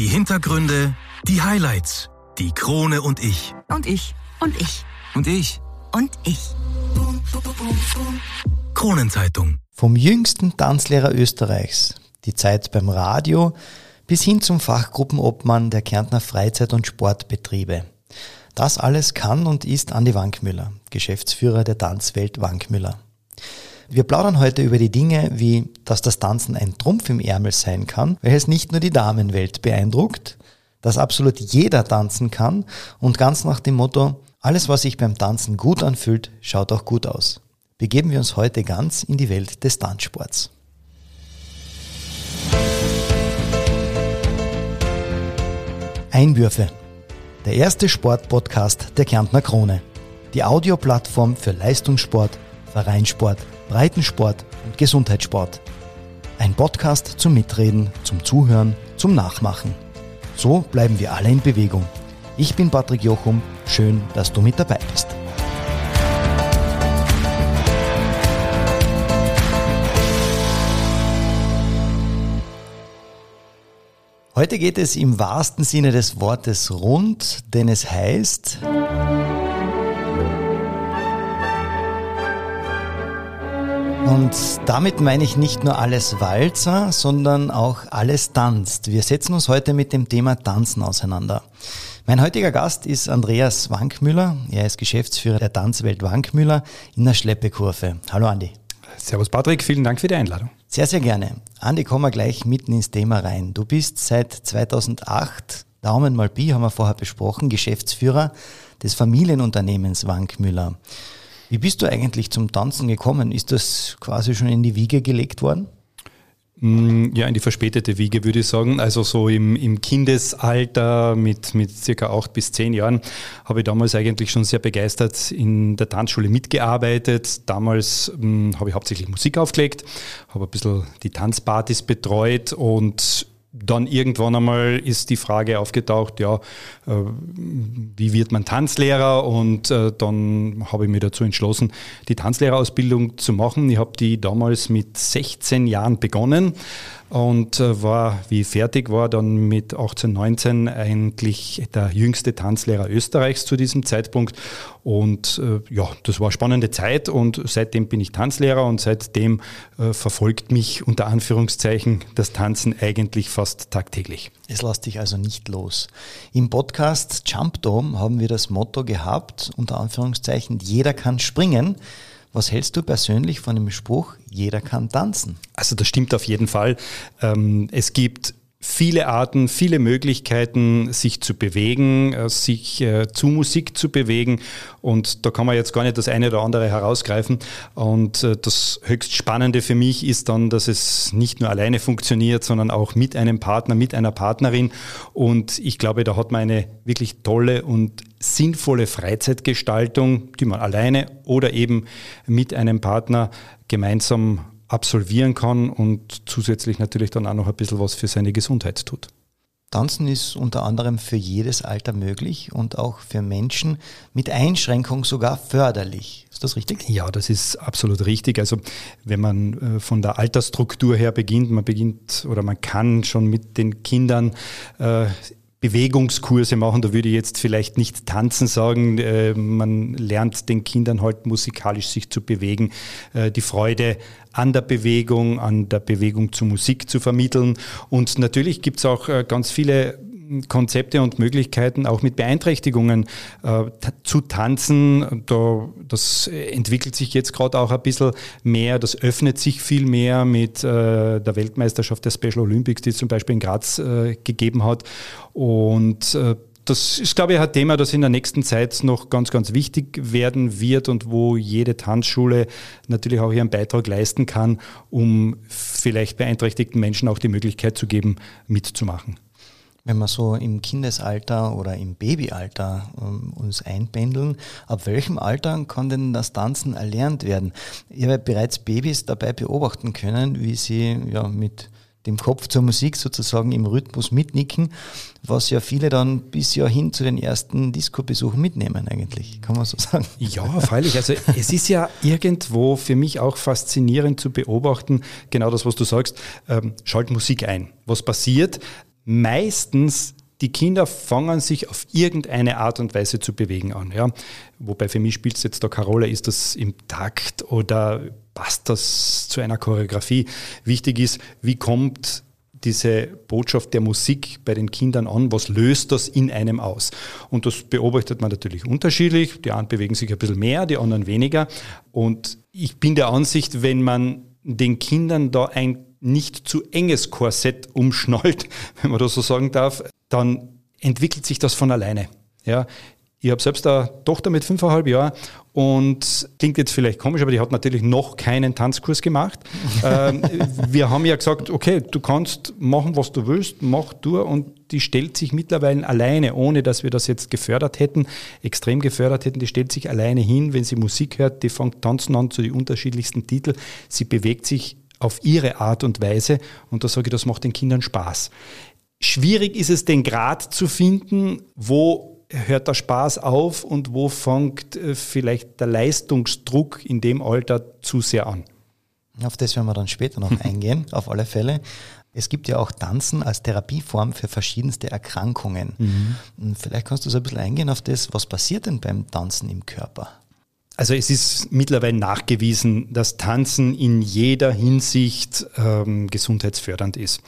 Die Hintergründe, die Highlights, die Krone und ich. Und ich. Und ich. Und ich. Und ich. Kronenzeitung. Vom jüngsten Tanzlehrer Österreichs, die Zeit beim Radio, bis hin zum Fachgruppenobmann der Kärntner Freizeit- und Sportbetriebe. Das alles kann und ist Andi Wankmüller, Geschäftsführer der Tanzwelt Wankmüller. Wir plaudern heute über die Dinge wie, dass das Tanzen ein Trumpf im Ärmel sein kann, welches nicht nur die Damenwelt beeindruckt, dass absolut jeder tanzen kann und ganz nach dem Motto, alles was sich beim Tanzen gut anfühlt, schaut auch gut aus. Begeben wir uns heute ganz in die Welt des Tanzsports. Einwürfe. Der erste Sportpodcast der Kärntner Krone. Die Audioplattform für Leistungssport, Vereinssport, Breitensport und Gesundheitssport. Ein Podcast zum Mitreden, zum Zuhören, zum Nachmachen. So bleiben wir alle in Bewegung. Ich bin Patrick Jochum. Schön, dass du mit dabei bist. Heute geht es im wahrsten Sinne des Wortes rund, denn es heißt, Und damit meine ich nicht nur alles Walzer, sondern auch alles tanzt. Wir setzen uns heute mit dem Thema Tanzen auseinander. Mein heutiger Gast ist Andreas Wankmüller. Er ist Geschäftsführer der Tanzwelt Wankmüller in der Schleppekurve. Hallo Andi. Servus Patrick, vielen Dank für die Einladung. Sehr, sehr gerne. Andi, kommen wir gleich mitten ins Thema rein. Du bist seit 2008, Daumen mal Pi haben wir vorher besprochen, Geschäftsführer des Familienunternehmens Wankmüller. Wie bist du eigentlich zum Tanzen gekommen? Ist das quasi schon in die Wiege gelegt worden? Mm, ja, in die verspätete Wiege würde ich sagen. Also so im, im Kindesalter mit, mit circa acht bis zehn Jahren habe ich damals eigentlich schon sehr begeistert in der Tanzschule mitgearbeitet. Damals mh, habe ich hauptsächlich Musik aufgelegt, habe ein bisschen die Tanzpartys betreut und dann irgendwann einmal ist die Frage aufgetaucht, ja, äh, wie wird man Tanzlehrer? Und äh, dann habe ich mich dazu entschlossen, die Tanzlehrerausbildung zu machen. Ich habe die damals mit 16 Jahren begonnen und äh, war, wie fertig war, dann mit 18, 19 eigentlich der jüngste Tanzlehrer Österreichs zu diesem Zeitpunkt. Und äh, ja, das war eine spannende Zeit und seitdem bin ich Tanzlehrer und seitdem äh, verfolgt mich unter Anführungszeichen das Tanzen eigentlich fast tagtäglich. Es lässt dich also nicht los. Im Podcast Jump Dome haben wir das Motto gehabt, unter Anführungszeichen, jeder kann springen. Was hältst du persönlich von dem Spruch, jeder kann tanzen? Also das stimmt auf jeden Fall. Ähm, es gibt viele Arten, viele Möglichkeiten, sich zu bewegen, äh, sich äh, zu Musik zu bewegen. Und da kann man jetzt gar nicht das eine oder andere herausgreifen. Und äh, das höchst Spannende für mich ist dann, dass es nicht nur alleine funktioniert, sondern auch mit einem Partner, mit einer Partnerin. Und ich glaube, da hat man eine wirklich tolle und sinnvolle Freizeitgestaltung, die man alleine oder eben mit einem Partner gemeinsam absolvieren kann und zusätzlich natürlich dann auch noch ein bisschen was für seine Gesundheit tut. Tanzen ist unter anderem für jedes Alter möglich und auch für Menschen mit Einschränkung sogar förderlich. Ist das richtig? Ja, das ist absolut richtig. Also wenn man äh, von der Altersstruktur her beginnt, man beginnt oder man kann schon mit den Kindern äh, Bewegungskurse machen. Da würde ich jetzt vielleicht nicht tanzen sagen. Äh, man lernt den Kindern halt musikalisch sich zu bewegen, äh, die Freude an der Bewegung, an der Bewegung zur Musik zu vermitteln. Und natürlich gibt es auch äh, ganz viele Konzepte und Möglichkeiten, auch mit Beeinträchtigungen äh, zu tanzen. Da, das entwickelt sich jetzt gerade auch ein bisschen mehr, das öffnet sich viel mehr mit äh, der Weltmeisterschaft der Special Olympics, die es zum Beispiel in Graz äh, gegeben hat. Und äh, das ist, glaube ich, ein Thema, das in der nächsten Zeit noch ganz, ganz wichtig werden wird und wo jede Tanzschule natürlich auch ihren Beitrag leisten kann, um vielleicht beeinträchtigten Menschen auch die Möglichkeit zu geben, mitzumachen. Wenn wir so im Kindesalter oder im Babyalter ähm, uns einpendeln, ab welchem Alter kann denn das Tanzen erlernt werden? Ich habe bereits Babys dabei beobachten können, wie sie ja mit dem Kopf zur Musik sozusagen im Rhythmus mitnicken, was ja viele dann bis ja hin zu den ersten Disco-Besuchen mitnehmen eigentlich, kann man so sagen. Ja, freilich. Also es ist ja irgendwo für mich auch faszinierend zu beobachten, genau das, was du sagst, ähm, schalt Musik ein. Was passiert? Meistens die Kinder fangen sich auf irgendeine Art und Weise zu bewegen an. Ja? Wobei für mich spielt es jetzt da Rolle, ist das im Takt oder passt das zu einer Choreografie. Wichtig ist, wie kommt diese Botschaft der Musik bei den Kindern an? Was löst das in einem aus? Und das beobachtet man natürlich unterschiedlich. Die einen bewegen sich ein bisschen mehr, die anderen weniger. Und ich bin der Ansicht, wenn man den Kindern da ein nicht zu enges Korsett umschnallt, wenn man das so sagen darf, dann entwickelt sich das von alleine. Ja, ich habe selbst eine Tochter mit fünfeinhalb Jahren und klingt jetzt vielleicht komisch, aber die hat natürlich noch keinen Tanzkurs gemacht. ähm, wir haben ja gesagt, okay, du kannst machen, was du willst, mach du und die stellt sich mittlerweile alleine, ohne dass wir das jetzt gefördert hätten, extrem gefördert hätten, die stellt sich alleine hin, wenn sie Musik hört, die fängt tanzen an zu den unterschiedlichsten Titeln, sie bewegt sich auf ihre Art und Weise und da sage ich, das macht den Kindern Spaß. Schwierig ist es, den Grad zu finden, wo hört der Spaß auf und wo fängt äh, vielleicht der Leistungsdruck in dem Alter zu sehr an? Auf das werden wir dann später noch eingehen, auf alle Fälle. Es gibt ja auch Tanzen als Therapieform für verschiedenste Erkrankungen. Mhm. Vielleicht kannst du so ein bisschen eingehen auf das, was passiert denn beim Tanzen im Körper? Also es ist mittlerweile nachgewiesen, dass Tanzen in jeder Hinsicht ähm, gesundheitsfördernd ist.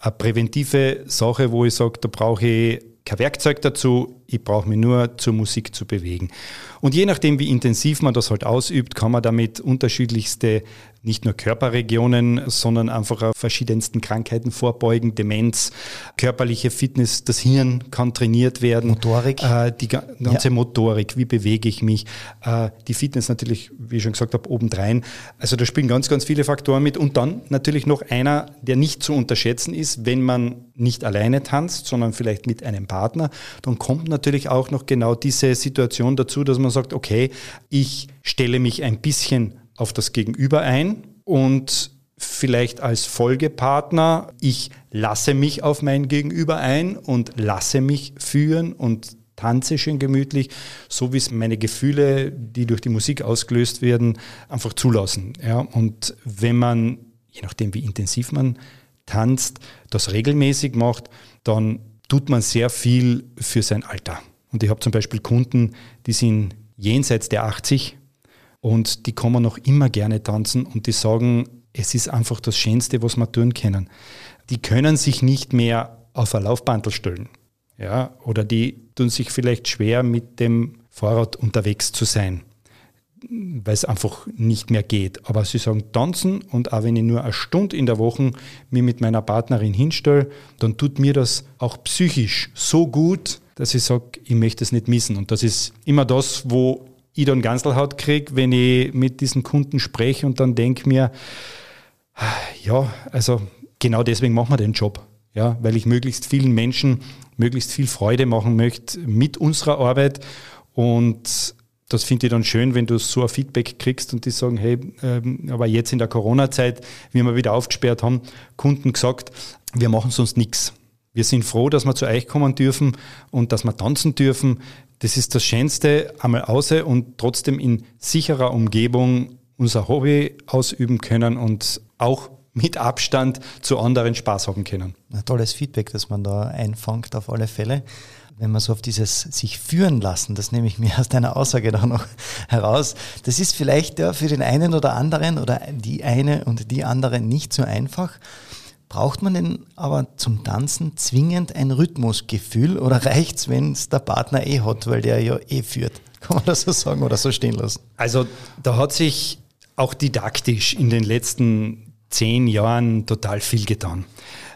Eine präventive Sache, wo ich sage, da brauche ich kein Werkzeug dazu, ich brauche mich nur zur Musik zu bewegen. Und je nachdem, wie intensiv man das halt ausübt, kann man damit unterschiedlichste nicht nur Körperregionen, sondern einfach auch verschiedensten Krankheiten vorbeugen, Demenz, körperliche Fitness, das Hirn kann trainiert werden. Motorik. Äh, die ganze ja. Motorik, wie bewege ich mich, äh, die Fitness natürlich, wie ich schon gesagt habe, obendrein. Also da spielen ganz, ganz viele Faktoren mit. Und dann natürlich noch einer, der nicht zu unterschätzen ist, wenn man nicht alleine tanzt, sondern vielleicht mit einem Partner, dann kommt natürlich auch noch genau diese Situation dazu, dass man sagt, okay, ich stelle mich ein bisschen auf das Gegenüber ein und vielleicht als Folgepartner, ich lasse mich auf mein Gegenüber ein und lasse mich führen und tanze schön gemütlich, so wie es meine Gefühle, die durch die Musik ausgelöst werden, einfach zulassen. Ja, und wenn man, je nachdem wie intensiv man tanzt, das regelmäßig macht, dann tut man sehr viel für sein Alter. Und ich habe zum Beispiel Kunden, die sind jenseits der 80 und die kommen noch immer gerne tanzen und die sagen, es ist einfach das Schönste, was wir tun können. Die können sich nicht mehr auf ein Laufbandel stellen. Ja, oder die tun sich vielleicht schwer, mit dem Fahrrad unterwegs zu sein, weil es einfach nicht mehr geht. Aber sie sagen tanzen und auch wenn ich nur eine Stunde in der Woche mich mit meiner Partnerin hinstelle, dann tut mir das auch psychisch so gut, dass ich sage, ich möchte es nicht missen. Und das ist immer das, wo ich dann Ganselhaut kriege, wenn ich mit diesen Kunden spreche und dann denke mir, ja, also genau deswegen machen wir den Job. Ja, weil ich möglichst vielen Menschen möglichst viel Freude machen möchte mit unserer Arbeit. Und das finde ich dann schön, wenn du so ein Feedback kriegst und die sagen, hey, ähm, aber jetzt in der Corona-Zeit, wie wir wieder aufgesperrt haben, Kunden gesagt, wir machen sonst nichts. Wir sind froh, dass wir zu euch kommen dürfen und dass wir tanzen dürfen. Das ist das Schönste, einmal außer und trotzdem in sicherer Umgebung unser Hobby ausüben können und auch mit Abstand zu anderen Spaß haben können. Ein tolles Feedback, das man da einfängt auf alle Fälle. Wenn man so auf dieses sich führen lassen, das nehme ich mir aus deiner Aussage da noch heraus, das ist vielleicht ja für den einen oder anderen oder die eine und die andere nicht so einfach. Braucht man denn aber zum Tanzen zwingend ein Rhythmusgefühl oder reicht es, wenn es der Partner eh hat, weil der ja eh führt? Kann man das so sagen oder so stehen lassen? Also da hat sich auch didaktisch in den letzten zehn Jahren total viel getan.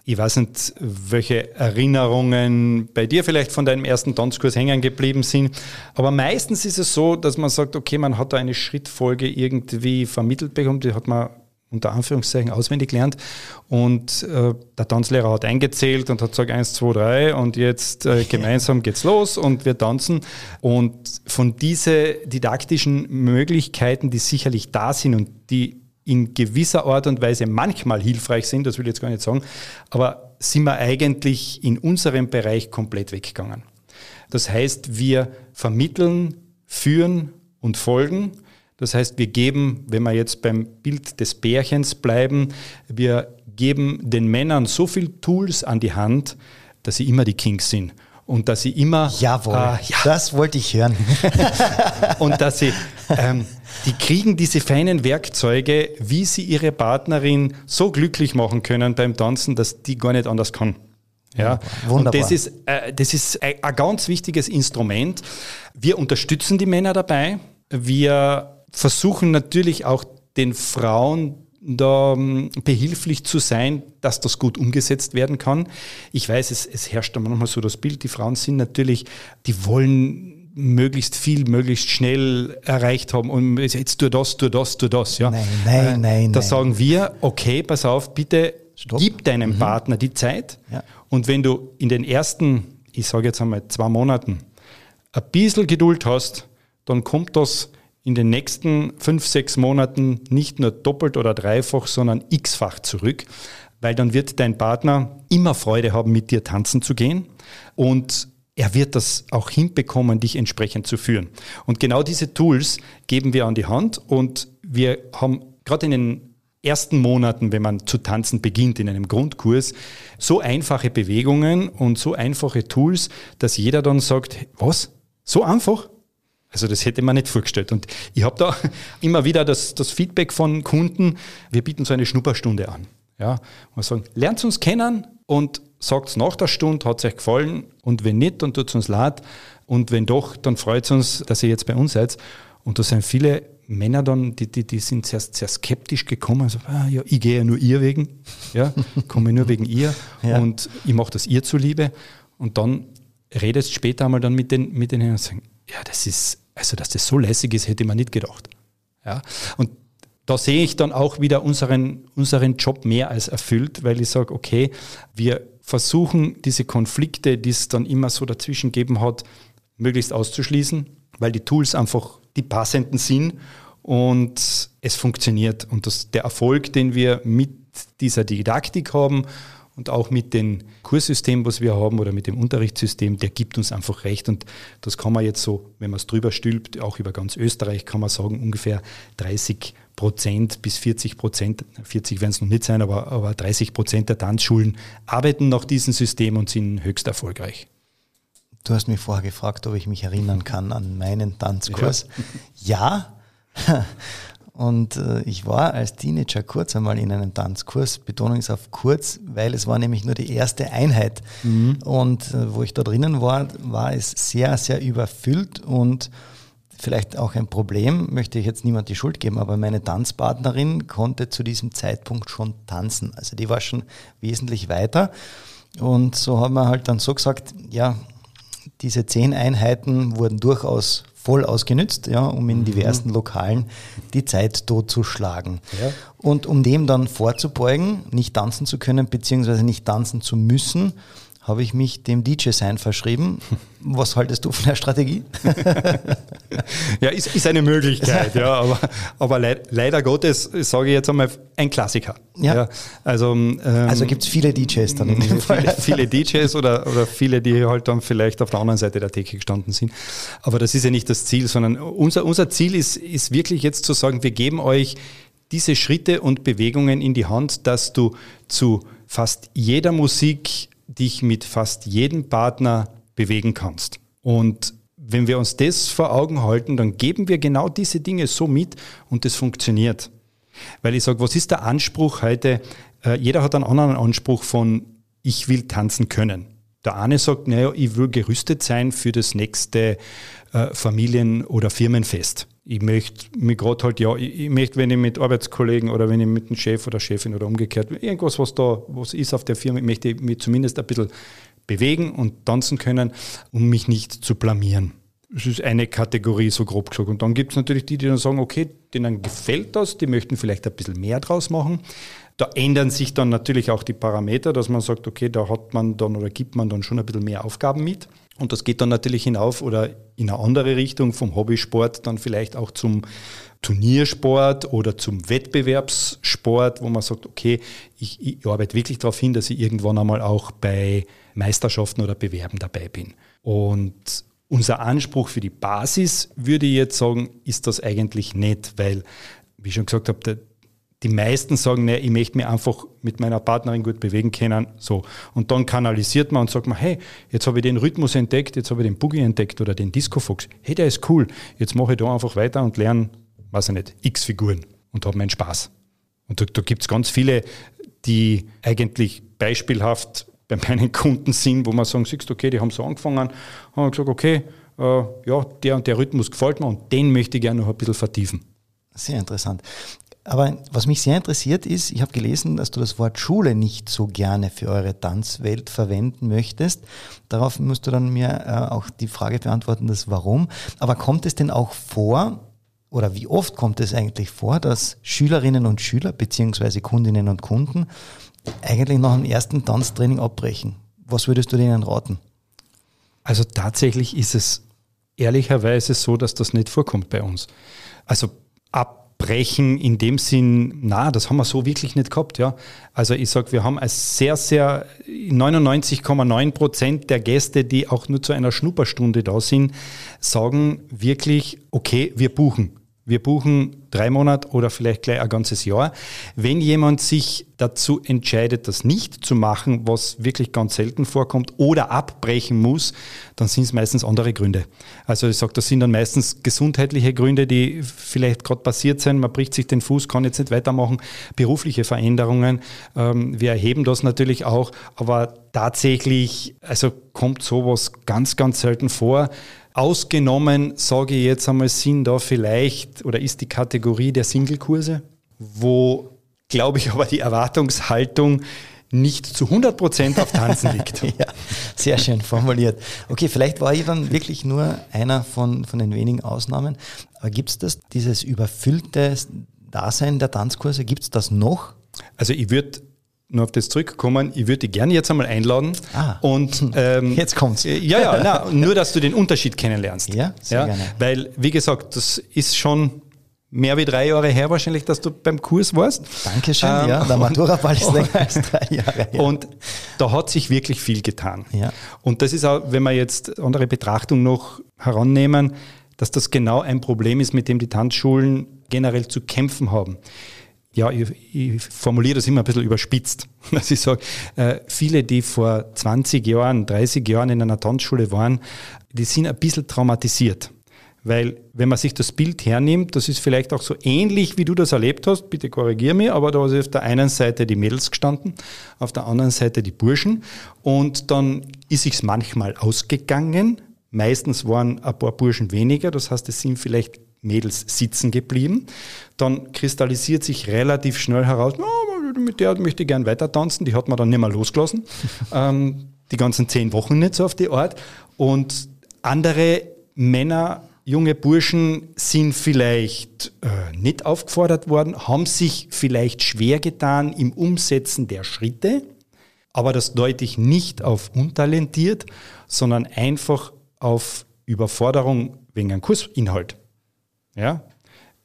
Ich weiß nicht, welche Erinnerungen bei dir vielleicht von deinem ersten Tanzkurs hängen geblieben sind, aber meistens ist es so, dass man sagt, okay, man hat da eine Schrittfolge irgendwie vermittelt bekommen, die hat man unter Anführungszeichen auswendig gelernt. Und äh, der Tanzlehrer hat eingezählt und hat gesagt, eins, zwei, drei und jetzt äh, gemeinsam geht's los und wir tanzen. Und von diesen didaktischen Möglichkeiten, die sicherlich da sind und die in gewisser Art und Weise manchmal hilfreich sind, das will ich jetzt gar nicht sagen, aber sind wir eigentlich in unserem Bereich komplett weggegangen. Das heißt, wir vermitteln, führen und folgen das heißt, wir geben, wenn wir jetzt beim Bild des Bärchens bleiben, wir geben den Männern so viel Tools an die Hand, dass sie immer die Kings sind und dass sie immer. Jawohl, äh, ja. das wollte ich hören. und dass sie, ähm, die kriegen diese feinen Werkzeuge, wie sie ihre Partnerin so glücklich machen können beim Tanzen, dass die gar nicht anders kann. Ja, Wunderbar. Und das ist, äh, das ist ein, ein ganz wichtiges Instrument. Wir unterstützen die Männer dabei. Wir versuchen natürlich auch den Frauen da ähm, behilflich zu sein, dass das gut umgesetzt werden kann. Ich weiß, es, es herrscht da manchmal so das Bild, die Frauen sind natürlich, die wollen möglichst viel, möglichst schnell erreicht haben und jetzt tu das, tu das, tu das. Ja. Nein, nein, äh, nein. Da nein. sagen wir, okay, pass auf, bitte Stopp. gib deinem mhm. Partner die Zeit ja. und wenn du in den ersten, ich sage jetzt einmal zwei Monaten, ein bisschen Geduld hast, dann kommt das in den nächsten fünf, sechs Monaten nicht nur doppelt oder dreifach, sondern x-fach zurück, weil dann wird dein Partner immer Freude haben, mit dir tanzen zu gehen und er wird das auch hinbekommen, dich entsprechend zu führen. Und genau diese Tools geben wir an die Hand und wir haben gerade in den ersten Monaten, wenn man zu tanzen beginnt in einem Grundkurs, so einfache Bewegungen und so einfache Tools, dass jeder dann sagt, was? So einfach? Also das hätte man nicht vorgestellt. Und ich habe da immer wieder das, das Feedback von Kunden, wir bieten so eine Schnupperstunde an. Ja, und sagen, lernt uns kennen und sagt nach der Stunde, hat es euch gefallen und wenn nicht, dann tut es uns leid und wenn doch, dann freut es uns, dass ihr jetzt bei uns seid. Und da sind viele Männer dann, die, die, die sind sehr, sehr skeptisch gekommen, also, ah, ja, ich gehe ja nur ihr wegen, ja, komme nur wegen ihr ja. und ich mache das ihr zuliebe. Und dann redest später einmal dann mit den, mit den und sagen, ja, das ist, also dass das so lässig ist, hätte man nicht gedacht. Ja, und da sehe ich dann auch wieder unseren, unseren Job mehr als erfüllt, weil ich sage, okay, wir versuchen diese Konflikte, die es dann immer so dazwischen gegeben hat, möglichst auszuschließen, weil die Tools einfach die passenden sind und es funktioniert. Und das, der Erfolg, den wir mit dieser Didaktik haben und auch mit dem Kurssystem, was wir haben oder mit dem Unterrichtssystem, der gibt uns einfach recht. Und das kann man jetzt so, wenn man es drüber stülpt, auch über ganz Österreich, kann man sagen, ungefähr 30 Prozent bis 40 Prozent, 40 werden es noch nicht sein, aber, aber 30 Prozent der Tanzschulen arbeiten nach diesem System und sind höchst erfolgreich. Du hast mich vorher gefragt, ob ich mich erinnern kann an meinen Tanzkurs. Ja. ja. Und äh, ich war als Teenager kurz einmal in einem Tanzkurs, Betonung ist auf kurz, weil es war nämlich nur die erste Einheit. Mhm. Und äh, wo ich da drinnen war, war es sehr, sehr überfüllt und vielleicht auch ein Problem, möchte ich jetzt niemand die Schuld geben, aber meine Tanzpartnerin konnte zu diesem Zeitpunkt schon tanzen. Also die war schon wesentlich weiter. Und so haben wir halt dann so gesagt, ja, diese zehn Einheiten wurden durchaus voll ausgenützt, ja, um in mhm. diversen Lokalen die Zeit totzuschlagen. Ja. Und um dem dann vorzubeugen, nicht tanzen zu können, beziehungsweise nicht tanzen zu müssen, habe ich mich dem DJ-Sein verschrieben. Was haltest du von der Strategie? ja, ist, ist eine Möglichkeit, ja, aber, aber leid, leider Gottes sage ich jetzt einmal ein Klassiker. Ja. ja also ähm, also gibt es viele DJs dann in dem Fall. Viele, viele DJs oder, oder viele, die halt dann vielleicht auf der anderen Seite der Theke gestanden sind. Aber das ist ja nicht das Ziel, sondern unser, unser Ziel ist, ist wirklich jetzt zu sagen, wir geben euch diese Schritte und Bewegungen in die Hand, dass du zu fast jeder Musik dich mit fast jedem Partner bewegen kannst. Und wenn wir uns das vor Augen halten, dann geben wir genau diese Dinge so mit und das funktioniert. Weil ich sage, was ist der Anspruch heute? Äh, jeder hat einen anderen Anspruch von, ich will tanzen können. Der eine sagt, naja, ich will gerüstet sein für das nächste äh, Familien- oder Firmenfest. Ich möchte mich gerade halt, ja, ich, möchte, wenn ich mit Arbeitskollegen oder wenn ich mit dem Chef oder Chefin oder umgekehrt, irgendwas, was da, was ist auf der Firma, ich möchte mich zumindest ein bisschen bewegen und tanzen können, um mich nicht zu blamieren. Das ist eine Kategorie, so grob gesagt. Und dann gibt es natürlich die, die dann sagen, okay, denen gefällt das, die möchten vielleicht ein bisschen mehr draus machen. Da ändern sich dann natürlich auch die Parameter, dass man sagt, okay, da hat man dann oder gibt man dann schon ein bisschen mehr Aufgaben mit. Und das geht dann natürlich hinauf oder in eine andere Richtung vom Hobbysport dann vielleicht auch zum Turniersport oder zum Wettbewerbssport, wo man sagt, okay, ich, ich arbeite wirklich darauf hin, dass ich irgendwann einmal auch bei Meisterschaften oder Bewerben dabei bin. Und unser Anspruch für die Basis, würde ich jetzt sagen, ist das eigentlich nicht, weil, wie ich schon gesagt habe, die meisten sagen, nee, ich möchte mich einfach mit meiner Partnerin gut bewegen können. So. Und dann kanalisiert man und sagt man, hey, jetzt habe ich den Rhythmus entdeckt, jetzt habe ich den Boogie entdeckt oder den Disco Fox. Hey, der ist cool. Jetzt mache ich da einfach weiter und lerne, weiß ich nicht, X-Figuren und habe meinen Spaß. Und da, da gibt es ganz viele, die eigentlich beispielhaft bei meinen Kunden sind, wo man sagen, siehst okay, die haben so angefangen, haben gesagt, okay, äh, ja, der und der Rhythmus gefällt mir und den möchte ich gerne noch ein bisschen vertiefen. Sehr interessant. Aber was mich sehr interessiert ist, ich habe gelesen, dass du das Wort Schule nicht so gerne für eure Tanzwelt verwenden möchtest. Darauf musst du dann mir äh, auch die Frage beantworten, das Warum. Aber kommt es denn auch vor, oder wie oft kommt es eigentlich vor, dass Schülerinnen und Schüler beziehungsweise Kundinnen und Kunden eigentlich nach dem ersten Tanztraining abbrechen? Was würdest du denen raten? Also tatsächlich ist es ehrlicherweise so, dass das nicht vorkommt bei uns. Also abbrechen in dem Sinn, na, das haben wir so wirklich nicht gehabt, ja. Also ich sage, wir haben als sehr, sehr 99,9 Prozent der Gäste, die auch nur zu einer Schnupperstunde da sind, sagen wirklich, okay, wir buchen. Wir buchen drei Monate oder vielleicht gleich ein ganzes Jahr. Wenn jemand sich dazu entscheidet, das nicht zu machen, was wirklich ganz selten vorkommt, oder abbrechen muss, dann sind es meistens andere Gründe. Also ich sage, das sind dann meistens gesundheitliche Gründe, die vielleicht gerade passiert sind. Man bricht sich den Fuß, kann jetzt nicht weitermachen. Berufliche Veränderungen. Ähm, wir erheben das natürlich auch, aber tatsächlich, also kommt sowas ganz, ganz selten vor. Ausgenommen, sage ich jetzt einmal, sind da vielleicht oder ist die Kategorie der Singlekurse, wo, glaube ich, aber die Erwartungshaltung nicht zu 100 Prozent auf Tanzen liegt. ja, sehr schön formuliert. Okay, vielleicht war ich dann wirklich nur einer von, von den wenigen Ausnahmen. Aber gibt es das, dieses überfüllte Dasein der Tanzkurse, gibt es das noch? Also ich würde nur auf das zurückkommen, ich würde dich gerne jetzt einmal einladen. Ah, und, ähm, jetzt kommt's. Äh, ja, ja, na, nur dass du den Unterschied kennenlernst. Ja, sehr ja, gerne. Weil, wie gesagt, das ist schon mehr wie drei Jahre her wahrscheinlich, dass du beim Kurs warst. Dankeschön, ähm, ja, der Maturaball ist länger als drei Jahre her. Und da hat sich wirklich viel getan. Ja. Und das ist auch, wenn wir jetzt andere Betrachtung noch herannehmen, dass das genau ein Problem ist, mit dem die Tanzschulen generell zu kämpfen haben ja, ich, ich, formuliere das immer ein bisschen überspitzt, dass ich sage, äh, viele, die vor 20 Jahren, 30 Jahren in einer Tanzschule waren, die sind ein bisschen traumatisiert. Weil wenn man sich das Bild hernimmt, das ist vielleicht auch so ähnlich, wie du das erlebt hast, bitte korrigier mich, aber da ist auf der einen Seite die Mädels gestanden, auf der anderen Seite die Burschen und dann ist sich's manchmal ausgegangen. Meistens waren ein paar Burschen weniger, das heißt, es sind vielleicht Mädels sitzen geblieben. Dann kristallisiert sich relativ schnell heraus, oh, mit der möchte ich gern weiter tanzen, die hat man dann nicht mehr losgelassen. ähm, die ganzen zehn Wochen nicht so auf die Art. Und andere Männer, junge Burschen sind vielleicht äh, nicht aufgefordert worden, haben sich vielleicht schwer getan im Umsetzen der Schritte, aber das deute ich nicht auf untalentiert, sondern einfach auf Überforderung wegen einem Kursinhalt. Ja?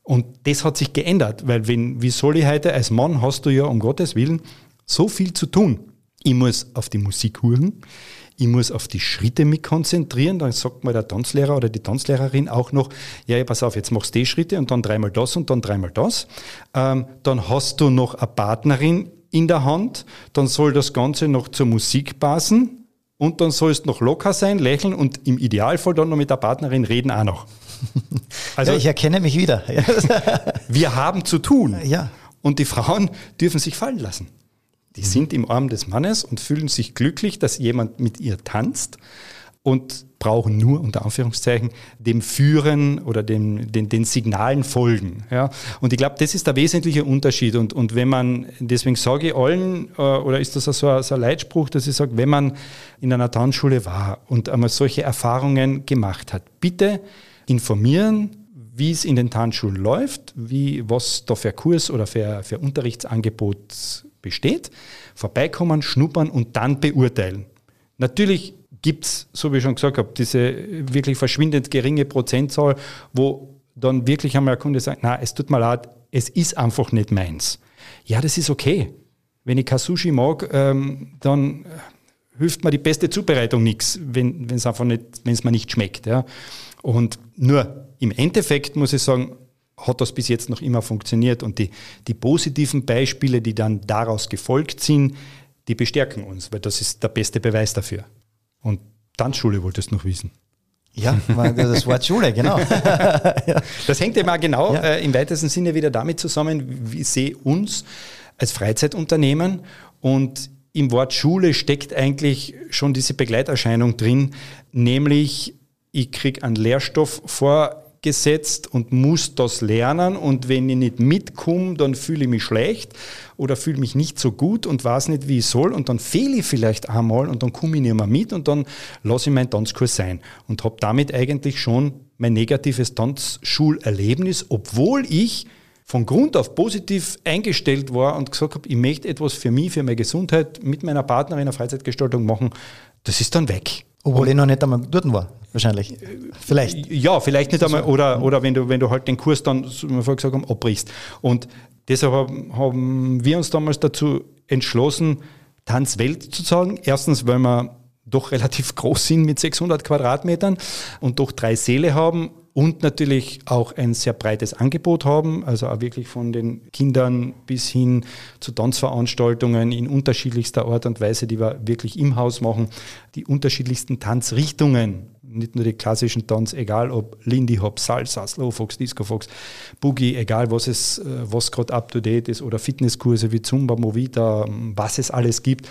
Und das hat sich geändert, weil wenn, wie soll ich heute, als Mann hast du ja um Gottes Willen so viel zu tun. Ich muss auf die Musik hören, ich muss auf die Schritte mich konzentrieren, dann sagt mal der Tanzlehrer oder die Tanzlehrerin auch noch, ja, ja pass auf, jetzt machst du die Schritte und dann dreimal das und dann dreimal das. Ähm, dann hast du noch eine Partnerin in der Hand, dann soll das Ganze noch zur Musik passen und dann sollst du noch locker sein, lächeln und im Idealfall dann noch mit der Partnerin reden auch noch. Also ja, ich erkenne mich wieder. wir haben zu tun. Ja. Und die Frauen dürfen sich fallen lassen. Die mhm. sind im Arm des Mannes und fühlen sich glücklich, dass jemand mit ihr tanzt und brauchen nur unter Anführungszeichen dem Führen oder dem, den, den Signalen folgen. Ja? Und ich glaube, das ist der wesentliche Unterschied. Und, und wenn man, deswegen sage ich allen, äh, oder ist das so ein, so ein Leitspruch, dass ich sage, wenn man in einer Tanzschule war und einmal solche Erfahrungen gemacht hat, bitte informieren, wie es in den Tanzschulen läuft, wie, was da für Kurs oder für, für Unterrichtsangebot besteht, vorbeikommen, schnuppern und dann beurteilen. Natürlich gibt es, so wie ich schon gesagt habe, diese wirklich verschwindend geringe Prozentzahl, wo dann wirklich einmal ein Kunde sagt, na, es tut mir leid, es ist einfach nicht meins. Ja, das ist okay. Wenn ich Kasushi mag, ähm, dann hilft mir die beste Zubereitung nichts, wenn es einfach nicht, wenn es mir nicht schmeckt. Ja. Und nur im Endeffekt muss ich sagen, hat das bis jetzt noch immer funktioniert. Und die, die positiven Beispiele, die dann daraus gefolgt sind, die bestärken uns, weil das ist der beste Beweis dafür. Und Tanzschule wolltest du noch wissen. Ja, das Wort Schule, genau. Das hängt immer genau ja. äh, im weitesten Sinne wieder damit zusammen, wie sehe uns als Freizeitunternehmen und im Wort Schule steckt eigentlich schon diese Begleiterscheinung drin, nämlich ich kriege einen Lehrstoff vorgesetzt und muss das lernen. Und wenn ich nicht mitkomme, dann fühle ich mich schlecht oder fühle mich nicht so gut und weiß nicht, wie ich soll. Und dann fehle ich vielleicht einmal und dann komme ich nicht mehr mit und dann lasse ich meinen Tanzkurs sein. Und habe damit eigentlich schon mein negatives Tanzschulerlebnis, obwohl ich von Grund auf positiv eingestellt war und gesagt habe, ich möchte etwas für mich, für meine Gesundheit mit meiner Partnerin eine Freizeitgestaltung machen, das ist dann weg. Obwohl ich noch nicht einmal dort war, wahrscheinlich. Vielleicht. Ja, vielleicht nicht einmal. Oder, oder wenn, du, wenn du halt den Kurs dann, wie wir vorher gesagt haben, abbrichst. Und deshalb haben, haben wir uns damals dazu entschlossen, Tanzwelt zu sagen. Erstens, weil wir doch relativ groß sind mit 600 Quadratmetern und doch drei Säle haben und natürlich auch ein sehr breites Angebot haben, also auch wirklich von den Kindern bis hin zu Tanzveranstaltungen in unterschiedlichster Art und Weise, die wir wirklich im Haus machen, die unterschiedlichsten Tanzrichtungen, nicht nur die klassischen Tanz, egal ob Lindy Hop, Salsa, Slowfox, Disco Fox, Boogie, egal was es, äh, was gerade up to date ist oder Fitnesskurse wie Zumba, Movita, was es alles gibt.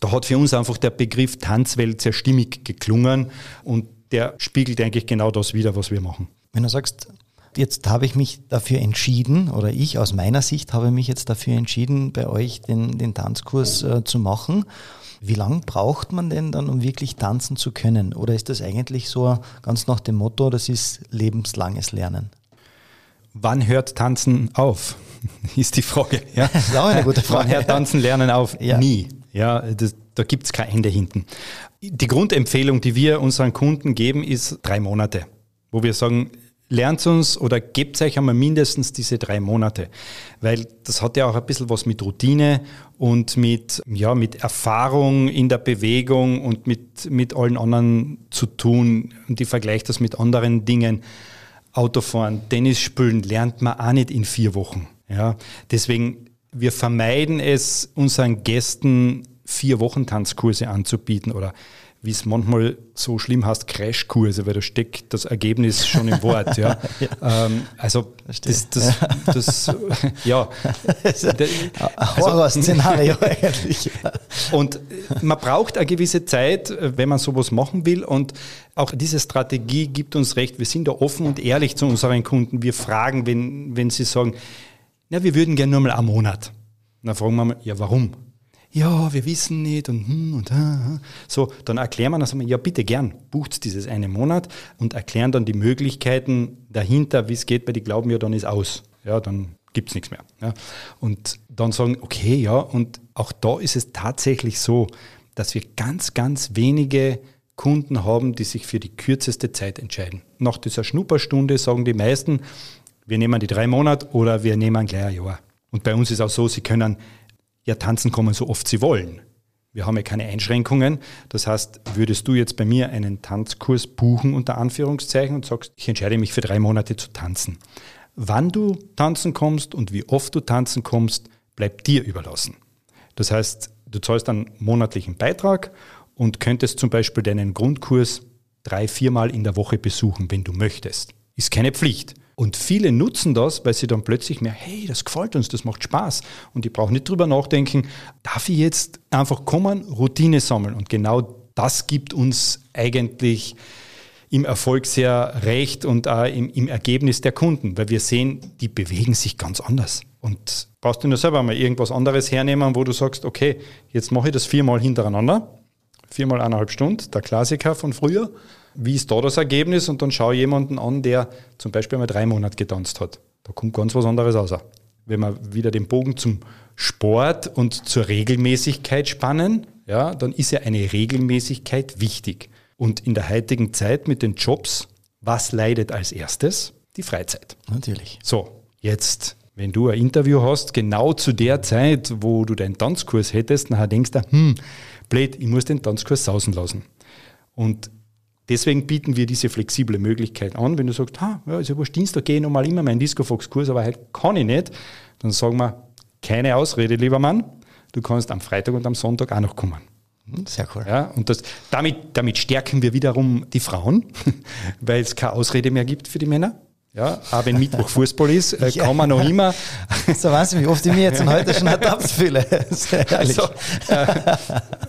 Da hat für uns einfach der Begriff Tanzwelt sehr stimmig geklungen und der spiegelt eigentlich genau das wider, was wir machen. Wenn du sagst, jetzt habe ich mich dafür entschieden, oder ich aus meiner Sicht habe mich jetzt dafür entschieden, bei euch den, den Tanzkurs äh, zu machen. Wie lange braucht man denn dann, um wirklich tanzen zu können? Oder ist das eigentlich so ganz nach dem Motto, das ist lebenslanges Lernen? Wann hört Tanzen auf? Ist die Frage. Ja? Das ist auch eine gute Frage. Wann hört Tanzen lernen auf? Ja. Nie. Ja, das, da gibt es kein Ende hinten. Die Grundempfehlung, die wir unseren Kunden geben, ist drei Monate, wo wir sagen, lernt uns oder gebt euch einmal mindestens diese drei Monate, weil das hat ja auch ein bisschen was mit Routine und mit, ja, mit Erfahrung in der Bewegung und mit, mit allen anderen zu tun und ich vergleiche das mit anderen Dingen. Autofahren, Tennis spielen lernt man auch nicht in vier Wochen. Ja, deswegen, wir vermeiden es unseren Gästen vier Wochen Tanzkurse anzubieten oder wie es manchmal so schlimm heißt, Crashkurse, weil da steckt das Ergebnis schon im Wort. Ja. ja. Ähm, also das, das, das, ja. Ein Horrorszenario also, eigentlich. Und man braucht eine gewisse Zeit, wenn man sowas machen will. Und auch diese Strategie gibt uns recht. Wir sind da offen und ehrlich zu unseren Kunden. Wir fragen, wenn, wenn sie sagen, na, wir würden gerne nur mal einen Monat. Dann fragen wir mal, ja, warum? Ja, wir wissen nicht und hm und ha, so, dann erklären wir das, ja bitte gern, bucht dieses eine Monat und erklären dann die Möglichkeiten dahinter, wie es geht, weil die glauben ja, dann ist aus. Ja, dann gibt es nichts mehr. Ja. Und dann sagen, okay, ja, und auch da ist es tatsächlich so, dass wir ganz, ganz wenige Kunden haben, die sich für die kürzeste Zeit entscheiden. Nach dieser Schnupperstunde sagen die meisten, wir nehmen die drei Monate oder wir nehmen gleich ein Jahr. Und bei uns ist auch so, sie können ja tanzen kommen, so oft sie wollen. Wir haben ja keine Einschränkungen. Das heißt, würdest du jetzt bei mir einen Tanzkurs buchen unter Anführungszeichen und sagst, ich entscheide mich für drei Monate zu tanzen. Wann du tanzen kommst und wie oft du tanzen kommst, bleibt dir überlassen. Das heißt, du zahlst einen monatlichen Beitrag und könntest zum Beispiel deinen Grundkurs drei, viermal in der Woche besuchen, wenn du möchtest. Ist keine Pflicht. Und viele nutzen das, weil sie dann plötzlich mehr, hey, das gefällt uns, das macht Spaß. Und ich brauche nicht drüber nachdenken, darf ich jetzt einfach kommen, Routine sammeln. Und genau das gibt uns eigentlich im Erfolg sehr recht und auch im, im Ergebnis der Kunden, weil wir sehen, die bewegen sich ganz anders. Und brauchst du nur selber mal irgendwas anderes hernehmen, wo du sagst, okay, jetzt mache ich das viermal hintereinander, viermal eineinhalb Stunden, der Klassiker von früher wie ist da das Ergebnis? Und dann schaue ich jemanden an, der zum Beispiel mal drei Monate getanzt hat. Da kommt ganz was anderes raus. Wenn wir wieder den Bogen zum Sport und zur Regelmäßigkeit spannen, ja, dann ist ja eine Regelmäßigkeit wichtig. Und in der heutigen Zeit mit den Jobs, was leidet als erstes? Die Freizeit. Natürlich. So, jetzt, wenn du ein Interview hast, genau zu der Zeit, wo du deinen Tanzkurs hättest, nachher denkst du, hm, blöd, ich muss den Tanzkurs sausen lassen. Und Deswegen bieten wir diese flexible Möglichkeit an. Wenn du sagst, ha, ja, ist ja wurscht, Dienstag gehe ich nochmal immer meinen Discofox-Kurs, aber heute kann ich nicht, dann sagen wir, keine Ausrede, lieber Mann, du kannst am Freitag und am Sonntag auch noch kommen. Hm, sehr cool. Ja, und das, damit, damit stärken wir wiederum die Frauen, weil es keine Ausrede mehr gibt für die Männer. Ja, auch wenn Mittwoch Fußball ist, äh, kann man noch immer. So weißt du, wie oft ich mir jetzt und heute schon ertappt fühle. Also, äh,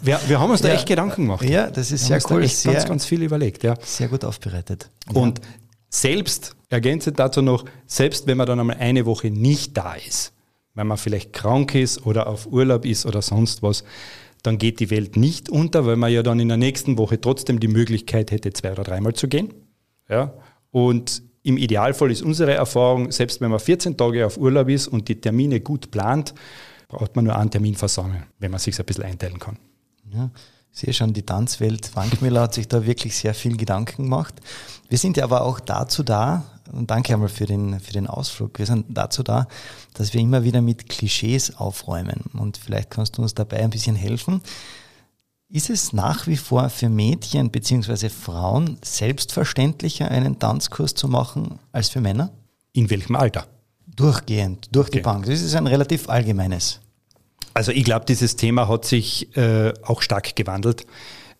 wir, wir haben uns da ja. echt Gedanken gemacht. Ja, das ist wir sehr cool. echt sehr, ganz, ganz viel überlegt. Ja. Sehr gut aufbereitet. Und ja. selbst, ergänzend dazu noch, selbst wenn man dann einmal eine Woche nicht da ist, weil man vielleicht krank ist oder auf Urlaub ist oder sonst was, dann geht die Welt nicht unter, weil man ja dann in der nächsten Woche trotzdem die Möglichkeit hätte, zwei oder dreimal zu gehen. Ja? Und im Idealfall ist unsere Erfahrung, selbst wenn man 14 Tage auf Urlaub ist und die Termine gut plant, braucht man nur einen Termin versammeln, wenn man sich ein bisschen einteilen kann. Ja, ich sehe schon, die Tanzwelt Wankmüller hat sich da wirklich sehr viel Gedanken gemacht. Wir sind ja aber auch dazu da, und danke einmal für den, für den Ausflug, wir sind dazu da, dass wir immer wieder mit Klischees aufräumen. Und vielleicht kannst du uns dabei ein bisschen helfen. Ist es nach wie vor für Mädchen bzw. Frauen selbstverständlicher, einen Tanzkurs zu machen als für Männer? In welchem Alter? Durchgehend, durch die Bank. Das ist ein relativ allgemeines. Also ich glaube, dieses Thema hat sich äh, auch stark gewandelt.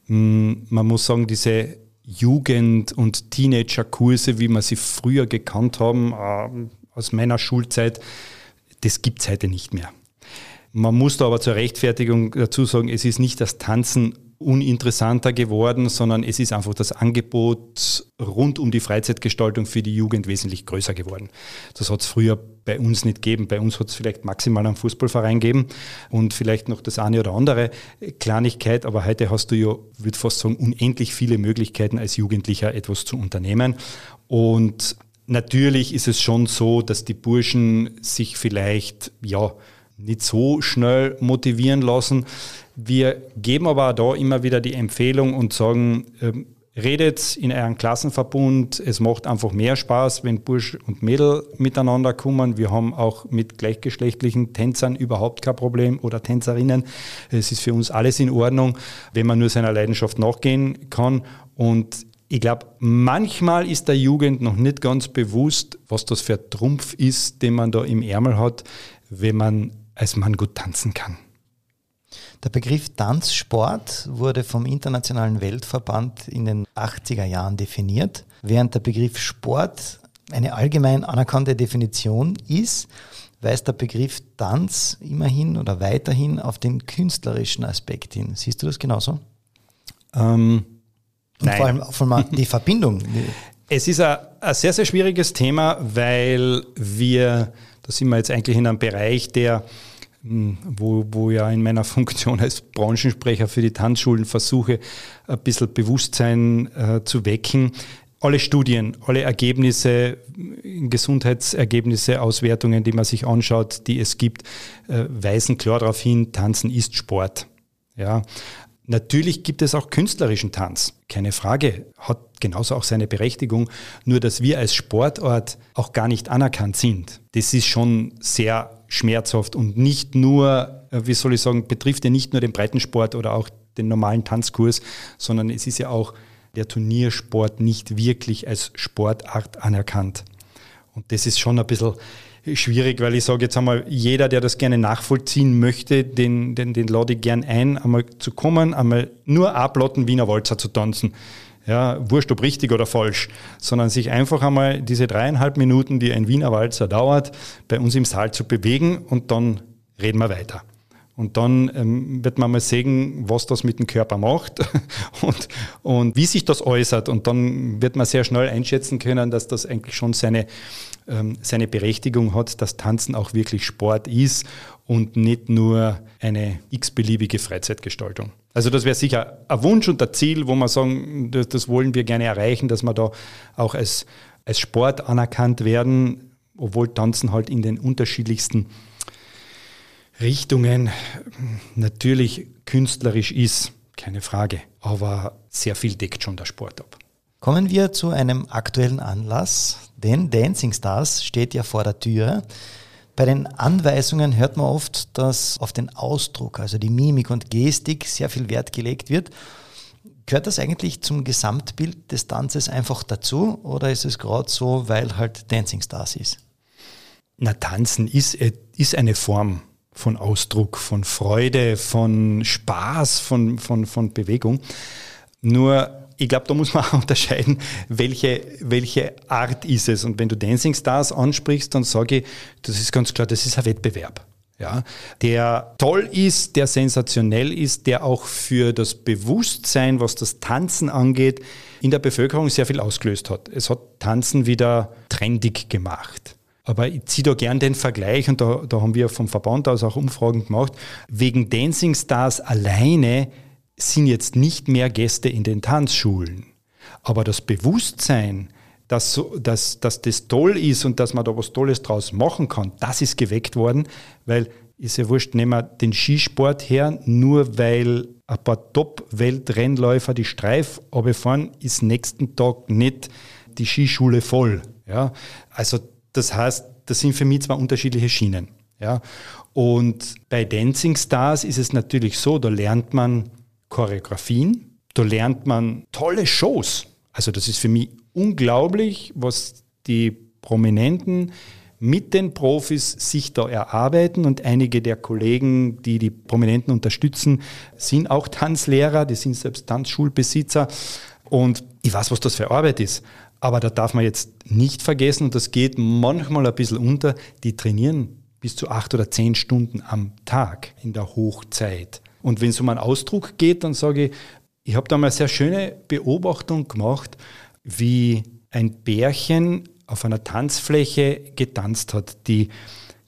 Mm, man muss sagen, diese Jugend- und Teenager-Kurse, wie wir sie früher gekannt haben, äh, aus meiner Schulzeit, das gibt es heute nicht mehr. Man muss da aber zur Rechtfertigung dazu sagen, es ist nicht das Tanzen uninteressanter geworden, sondern es ist einfach das Angebot rund um die Freizeitgestaltung für die Jugend wesentlich größer geworden. Das hat es früher bei uns nicht gegeben. Bei uns hat es vielleicht maximal einen Fußballverein gegeben und vielleicht noch das eine oder andere Kleinigkeit, aber heute hast du ja, würde fast sagen, unendlich viele Möglichkeiten als Jugendlicher etwas zu unternehmen. Und natürlich ist es schon so, dass die Burschen sich vielleicht, ja, nicht so schnell motivieren lassen. Wir geben aber auch da immer wieder die Empfehlung und sagen, ähm, redet in eurem Klassenverbund. Es macht einfach mehr Spaß, wenn Bursch und Mädel miteinander kommen. Wir haben auch mit gleichgeschlechtlichen Tänzern überhaupt kein Problem oder Tänzerinnen. Es ist für uns alles in Ordnung, wenn man nur seiner Leidenschaft nachgehen kann. Und ich glaube, manchmal ist der Jugend noch nicht ganz bewusst, was das für ein Trumpf ist, den man da im Ärmel hat, wenn man als Mann gut tanzen kann. Der Begriff Tanzsport wurde vom Internationalen Weltverband in den 80er Jahren definiert, während der Begriff Sport eine allgemein anerkannte Definition ist, weist der Begriff Tanz immerhin oder weiterhin auf den künstlerischen Aspekt hin. Siehst du das genauso? Ähm, Und nein. vor allem, vor allem die Verbindung. Es ist ein, ein sehr, sehr schwieriges Thema, weil wir, da sind wir jetzt eigentlich in einem Bereich, der wo, wo ja in meiner Funktion als Branchensprecher für die Tanzschulen versuche, ein bisschen Bewusstsein äh, zu wecken. Alle Studien, alle Ergebnisse, Gesundheitsergebnisse, Auswertungen, die man sich anschaut, die es gibt, äh, weisen klar darauf hin, Tanzen ist Sport. Ja, Natürlich gibt es auch künstlerischen Tanz, keine Frage, hat genauso auch seine Berechtigung, nur dass wir als Sportort auch gar nicht anerkannt sind. Das ist schon sehr schmerzhaft und nicht nur, äh, wie soll ich sagen, betrifft ja nicht nur den Breitensport oder auch den normalen Tanzkurs, sondern es ist ja auch der Turniersport nicht wirklich als Sportart anerkannt. Und das ist schon ein bisschen schwierig, weil ich sage jetzt einmal, jeder, der das gerne nachvollziehen möchte, den, den, den lade ich gern ein, einmal zu kommen, einmal nur ablotten Wiener Walzer zu tanzen ja, wurscht ob richtig oder falsch, sondern sich einfach einmal diese dreieinhalb Minuten, die ein Wiener Walzer dauert, bei uns im Saal zu bewegen und dann reden wir weiter. Und dann ähm, wird man mal sehen, was das mit dem Körper macht und, und wie sich das äußert. Und dann wird man sehr schnell einschätzen können, dass das eigentlich schon seine, ähm, seine Berechtigung hat, dass Tanzen auch wirklich Sport ist und nicht nur eine x-beliebige Freizeitgestaltung. Also das wäre sicher ein Wunsch und ein Ziel, wo wir sagen, das, das wollen wir gerne erreichen, dass wir da auch als, als Sport anerkannt werden, obwohl Tanzen halt in den unterschiedlichsten Richtungen natürlich künstlerisch ist, keine Frage, aber sehr viel deckt schon der Sport ab. Kommen wir zu einem aktuellen Anlass, denn Dancing Stars steht ja vor der Tür. Bei den Anweisungen hört man oft, dass auf den Ausdruck, also die Mimik und Gestik, sehr viel Wert gelegt wird. Gehört das eigentlich zum Gesamtbild des Tanzes einfach dazu oder ist es gerade so, weil halt Dancing Stars ist? Na, Tanzen ist, ist eine Form von Ausdruck, von Freude, von Spaß, von, von, von Bewegung. Nur ich glaube, da muss man auch unterscheiden, welche, welche Art ist es. Und wenn du Dancing Stars ansprichst, dann sage ich, das ist ganz klar, das ist ein Wettbewerb. Ja, der toll ist, der sensationell ist, der auch für das Bewusstsein, was das Tanzen angeht, in der Bevölkerung sehr viel ausgelöst hat. Es hat Tanzen wieder trendig gemacht. Aber ich ziehe da gern den Vergleich und da, da haben wir vom Verband aus auch Umfragen gemacht. Wegen Dancing Stars alleine sind jetzt nicht mehr Gäste in den Tanzschulen. Aber das Bewusstsein, dass, dass, dass das toll ist und dass man da was Tolles draus machen kann, das ist geweckt worden, weil ist ja wurscht, nehmen wir den Skisport her, nur weil ein paar Top-Weltrennläufer die Streif fahren, ist nächsten Tag nicht die Skischule voll. Ja? Also das heißt, das sind für mich zwei unterschiedliche Schienen. Ja? Und bei Dancing Stars ist es natürlich so, da lernt man Choreografien, da lernt man tolle Shows. Also das ist für mich unglaublich, was die Prominenten mit den Profis sich da erarbeiten und einige der Kollegen, die die Prominenten unterstützen, sind auch Tanzlehrer, die sind selbst Tanzschulbesitzer und ich weiß, was das für Arbeit ist. Aber da darf man jetzt nicht vergessen, und das geht manchmal ein bisschen unter, die trainieren bis zu acht oder zehn Stunden am Tag in der Hochzeit. Und wenn es um einen Ausdruck geht, dann sage ich, ich habe da mal eine sehr schöne Beobachtung gemacht, wie ein Bärchen auf einer Tanzfläche getanzt hat. Die,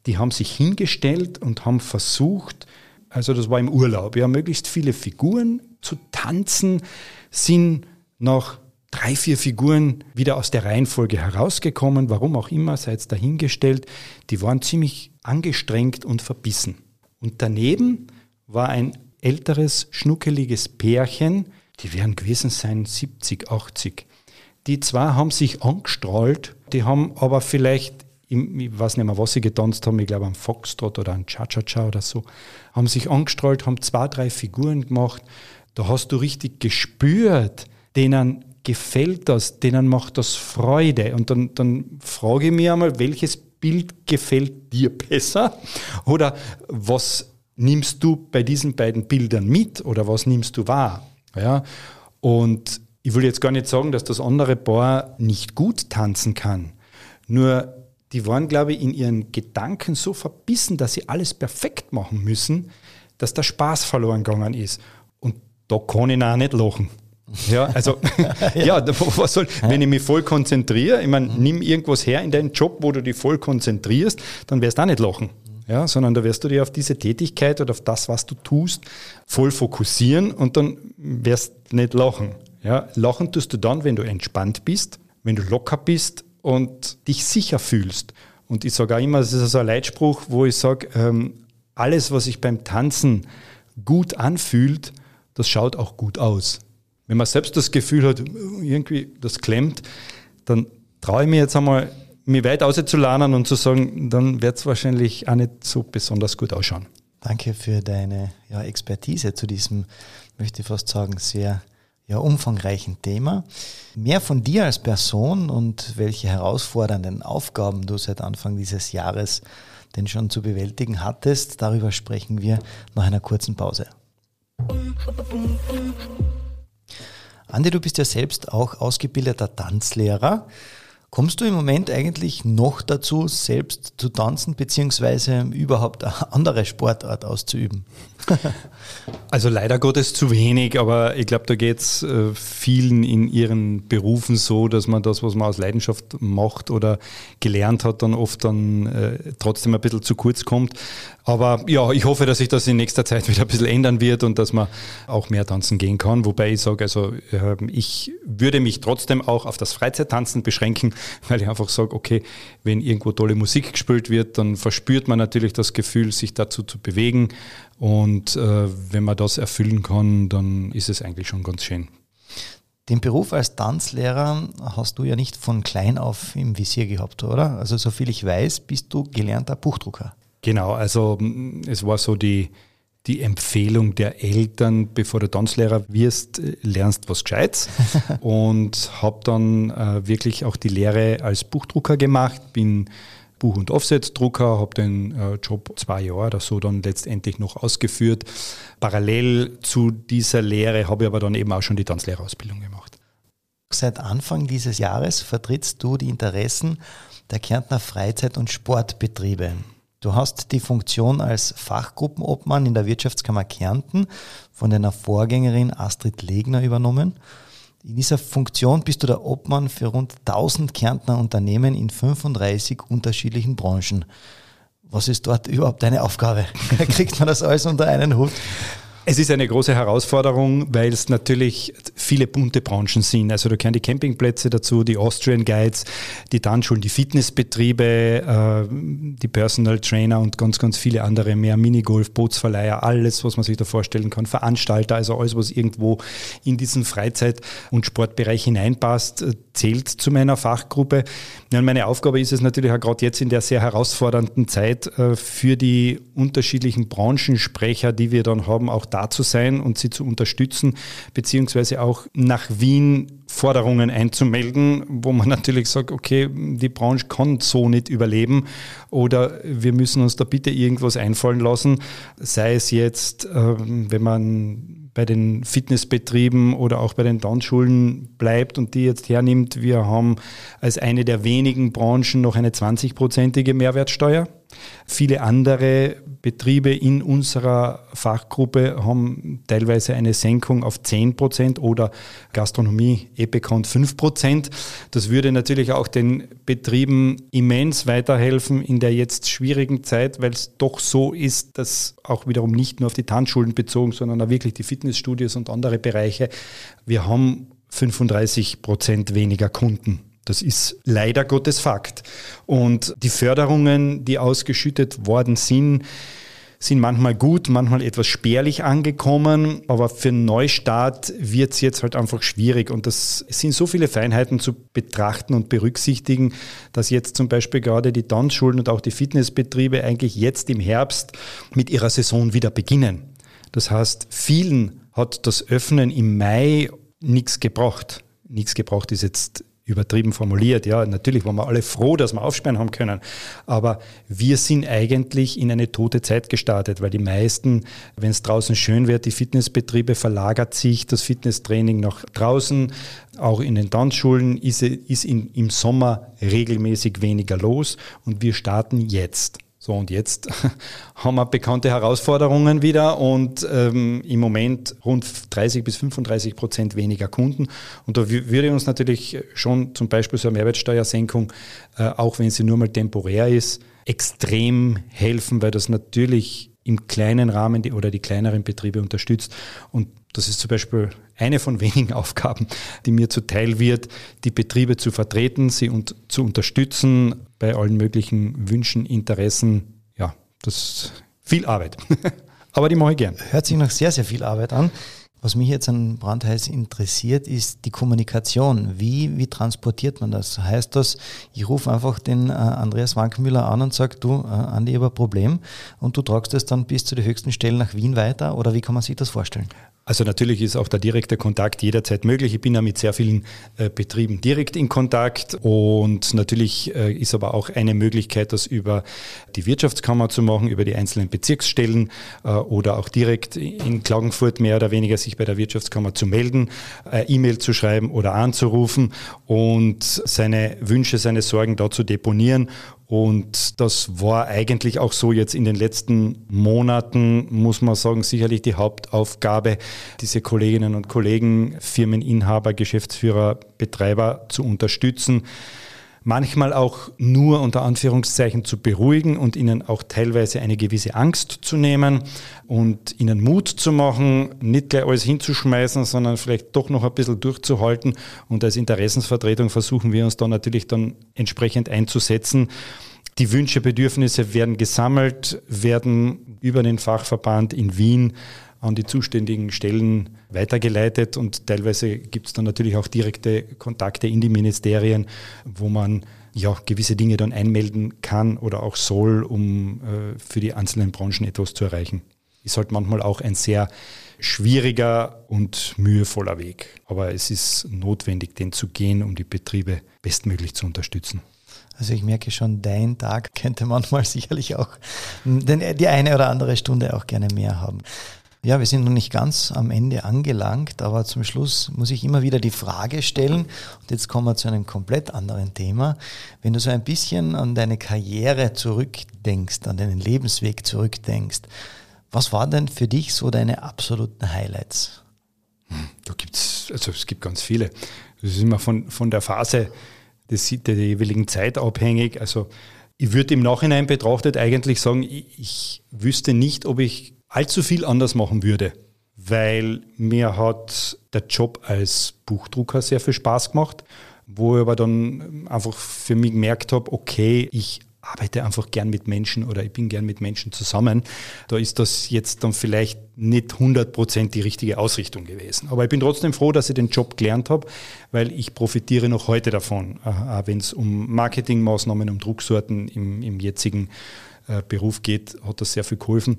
die haben sich hingestellt und haben versucht, also das war im Urlaub, ja, möglichst viele Figuren zu tanzen, sind nach drei, vier Figuren wieder aus der Reihenfolge herausgekommen, warum auch immer, sei es dahingestellt. Die waren ziemlich angestrengt und verbissen. Und daneben war ein älteres, schnuckeliges Pärchen, die werden gewesen sein 70, 80. Die zwei haben sich angestrahlt, die haben aber vielleicht, ich weiß nicht mehr, was sie getanzt haben, ich glaube am Foxtrot oder am Cha-Cha-Cha oder so, haben sich angestrahlt, haben zwei, drei Figuren gemacht. Da hast du richtig gespürt, denen gefällt das, denen macht das Freude. Und dann, dann frage ich mich einmal, welches Bild gefällt dir besser? Oder was nimmst du bei diesen beiden Bildern mit oder was nimmst du wahr? Ja? Und ich will jetzt gar nicht sagen, dass das andere Paar nicht gut tanzen kann. Nur die waren, glaube ich, in ihren Gedanken so verbissen, dass sie alles perfekt machen müssen, dass der Spaß verloren gegangen ist. Und da kann ich auch nicht lachen. Ja, also, ja, was soll, wenn ich mich voll konzentriere, ich meine, nimm irgendwas her in deinen Job, wo du dich voll konzentrierst, dann wirst du auch nicht lachen ja, sondern da wirst du dich auf diese Tätigkeit oder auf das, was du tust, voll fokussieren und dann wirst nicht lachen. Ja, lachen tust du dann, wenn du entspannt bist, wenn du locker bist und dich sicher fühlst. Und ich sage auch immer, das ist so ein Leitspruch, wo ich sage, ähm, alles, was sich beim Tanzen gut anfühlt, das schaut auch gut aus. Wenn man selbst das Gefühl hat, irgendwie das klemmt, dann traue ich mir jetzt einmal mich weit auszuladen und zu sagen, dann wird es wahrscheinlich auch nicht so besonders gut ausschauen. Danke für deine ja, Expertise zu diesem, möchte ich fast sagen, sehr ja, umfangreichen Thema. Mehr von dir als Person und welche herausfordernden Aufgaben du seit Anfang dieses Jahres denn schon zu bewältigen hattest, darüber sprechen wir nach einer kurzen Pause. Andi, du bist ja selbst auch ausgebildeter Tanzlehrer. Kommst du im Moment eigentlich noch dazu, selbst zu tanzen, beziehungsweise überhaupt eine andere Sportart auszuüben? also leider Gottes zu wenig, aber ich glaube, da geht es äh, vielen in ihren Berufen so, dass man das, was man aus Leidenschaft macht oder gelernt hat, dann oft dann äh, trotzdem ein bisschen zu kurz kommt. Aber ja, ich hoffe, dass sich das in nächster Zeit wieder ein bisschen ändern wird und dass man auch mehr tanzen gehen kann. Wobei ich sage, also äh, ich würde mich trotzdem auch auf das Freizeittanzen beschränken, weil ich einfach sage, okay, wenn irgendwo tolle Musik gespielt wird, dann verspürt man natürlich das Gefühl, sich dazu zu bewegen. Und äh, wenn man das erfüllen kann, dann ist es eigentlich schon ganz schön. Den Beruf als Tanzlehrer hast du ja nicht von klein auf im Visier gehabt, oder? Also soviel ich weiß, bist du gelernter Buchdrucker. Genau, also es war so die, die Empfehlung der Eltern, bevor du Tanzlehrer wirst, äh, lernst was Gescheites. und habe dann äh, wirklich auch die Lehre als Buchdrucker gemacht, bin Buch- und Offset-Drucker, habe den äh, Job zwei Jahre oder so dann letztendlich noch ausgeführt. Parallel zu dieser Lehre habe ich aber dann eben auch schon die Tanzlehrerausbildung gemacht. Seit Anfang dieses Jahres vertrittst du die Interessen der Kärntner Freizeit- und Sportbetriebe. Du hast die Funktion als Fachgruppenobmann in der Wirtschaftskammer Kärnten von deiner Vorgängerin Astrid Legner übernommen. In dieser Funktion bist du der Obmann für rund 1000 Kärntner Unternehmen in 35 unterschiedlichen Branchen. Was ist dort überhaupt deine Aufgabe? Kriegt man das alles unter einen Hut? Es ist eine große Herausforderung, weil es natürlich viele bunte Branchen sind. Also da gehören die Campingplätze dazu, die Austrian Guides, die Tanzschulen, die Fitnessbetriebe, äh, die Personal Trainer und ganz, ganz viele andere mehr, Minigolf, Bootsverleiher, alles, was man sich da vorstellen kann, Veranstalter, also alles, was irgendwo in diesen Freizeit- und Sportbereich hineinpasst, äh, zählt zu meiner Fachgruppe. Und meine Aufgabe ist es natürlich auch gerade jetzt in der sehr herausfordernden Zeit äh, für die unterschiedlichen Branchensprecher, die wir dann haben, auch da zu sein und sie zu unterstützen, beziehungsweise auch nach Wien Forderungen einzumelden, wo man natürlich sagt, okay, die Branche kann so nicht überleben oder wir müssen uns da bitte irgendwas einfallen lassen, sei es jetzt, ähm, wenn man bei den Fitnessbetrieben oder auch bei den Tanzschulen bleibt und die jetzt hernimmt. Wir haben als eine der wenigen Branchen noch eine 20-prozentige Mehrwertsteuer. Viele andere Betriebe in unserer Fachgruppe haben teilweise eine Senkung auf 10 Prozent oder Gastronomie bekannt 5 Prozent. Das würde natürlich auch den Betrieben immens weiterhelfen in der jetzt schwierigen Zeit, weil es doch so ist, dass auch wiederum nicht nur auf die Tanzschulen bezogen, sondern auch wirklich die Fitnessstudios und andere Bereiche, wir haben 35 Prozent weniger Kunden. Das ist leider Gottes Fakt. Und die Förderungen, die ausgeschüttet worden sind, sind manchmal gut, manchmal etwas spärlich angekommen, aber für einen Neustart wird es jetzt halt einfach schwierig und das sind so viele Feinheiten zu betrachten und berücksichtigen, dass jetzt zum Beispiel gerade die Tanzschulen und auch die Fitnessbetriebe eigentlich jetzt im Herbst mit ihrer Saison wieder beginnen. Das heißt, vielen hat das Öffnen im Mai nichts gebracht. Nichts gebracht ist jetzt übertrieben formuliert. Ja, natürlich waren wir alle froh, dass wir aufsperren haben können. Aber wir sind eigentlich in eine tote Zeit gestartet, weil die meisten, wenn es draußen schön wird, die Fitnessbetriebe verlagert sich das Fitnesstraining nach draußen. Auch in den Tanzschulen ist, ist in, im Sommer regelmäßig weniger los und wir starten jetzt. So, und jetzt haben wir bekannte Herausforderungen wieder und ähm, im Moment rund 30 bis 35 Prozent weniger Kunden. Und da würde uns natürlich schon zum Beispiel so eine Mehrwertsteuersenkung, äh, auch wenn sie nur mal temporär ist, extrem helfen, weil das natürlich im kleinen Rahmen die, oder die kleineren Betriebe unterstützt. Und das ist zum Beispiel eine von wenigen Aufgaben, die mir zuteil wird, die Betriebe zu vertreten, sie und zu unterstützen bei allen möglichen Wünschen, Interessen. Ja, das ist viel Arbeit. Aber die mache ich gern. Hört sich noch sehr, sehr viel Arbeit an. Was mich jetzt an Brandheiß interessiert, ist die Kommunikation. Wie, wie transportiert man das? Heißt das, ich rufe einfach den äh, Andreas Wankmüller an und sage, du, äh, Andi, ich habe ein Problem und du tragst es dann bis zu den höchsten Stellen nach Wien weiter? Oder wie kann man sich das vorstellen? Also natürlich ist auch der direkte Kontakt jederzeit möglich. Ich bin ja mit sehr vielen äh, Betrieben direkt in Kontakt und natürlich äh, ist aber auch eine Möglichkeit, das über die Wirtschaftskammer zu machen, über die einzelnen Bezirksstellen äh, oder auch direkt in Klagenfurt mehr oder weniger sich bei der Wirtschaftskammer zu melden, äh, E-Mail zu schreiben oder anzurufen und seine Wünsche, seine Sorgen da zu deponieren und das war eigentlich auch so jetzt in den letzten Monaten, muss man sagen, sicherlich die Hauptaufgabe, diese Kolleginnen und Kollegen, Firmeninhaber, Geschäftsführer, Betreiber zu unterstützen manchmal auch nur unter Anführungszeichen zu beruhigen und ihnen auch teilweise eine gewisse Angst zu nehmen und ihnen Mut zu machen, nicht gleich alles hinzuschmeißen, sondern vielleicht doch noch ein bisschen durchzuhalten. Und als Interessensvertretung versuchen wir uns da natürlich dann entsprechend einzusetzen. Die Wünsche, Bedürfnisse werden gesammelt, werden über den Fachverband in Wien an die zuständigen Stellen weitergeleitet und teilweise gibt es dann natürlich auch direkte Kontakte in die Ministerien, wo man ja gewisse Dinge dann einmelden kann oder auch soll, um äh, für die einzelnen Branchen etwas zu erreichen. ist halt manchmal auch ein sehr schwieriger und mühevoller Weg. Aber es ist notwendig, den zu gehen, um die Betriebe bestmöglich zu unterstützen. Also ich merke schon, dein Tag könnte manchmal sicherlich auch die eine oder andere Stunde auch gerne mehr haben. Ja, wir sind noch nicht ganz am Ende angelangt, aber zum Schluss muss ich immer wieder die Frage stellen, und jetzt kommen wir zu einem komplett anderen Thema. Wenn du so ein bisschen an deine Karriere zurückdenkst, an deinen Lebensweg zurückdenkst, was waren denn für dich so deine absoluten Highlights? Hm, da gibt's, also es gibt ganz viele. Das ist immer von, von der Phase des, der jeweiligen Zeit abhängig. Also ich würde im Nachhinein betrachtet eigentlich sagen, ich, ich wüsste nicht, ob ich allzu viel anders machen würde, weil mir hat der Job als Buchdrucker sehr viel Spaß gemacht, wo ich aber dann einfach für mich gemerkt habe, okay, ich arbeite einfach gern mit Menschen oder ich bin gern mit Menschen zusammen. Da ist das jetzt dann vielleicht nicht 100% die richtige Ausrichtung gewesen. Aber ich bin trotzdem froh, dass ich den Job gelernt habe, weil ich profitiere noch heute davon, äh, wenn es um Marketingmaßnahmen, um Drucksorten im, im jetzigen äh, Beruf geht, hat das sehr viel geholfen.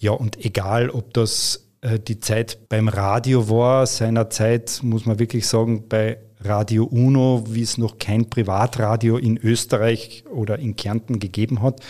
Ja, und egal, ob das äh, die Zeit beim Radio war, seinerzeit muss man wirklich sagen, bei Radio Uno, wie es noch kein Privatradio in Österreich oder in Kärnten gegeben hat.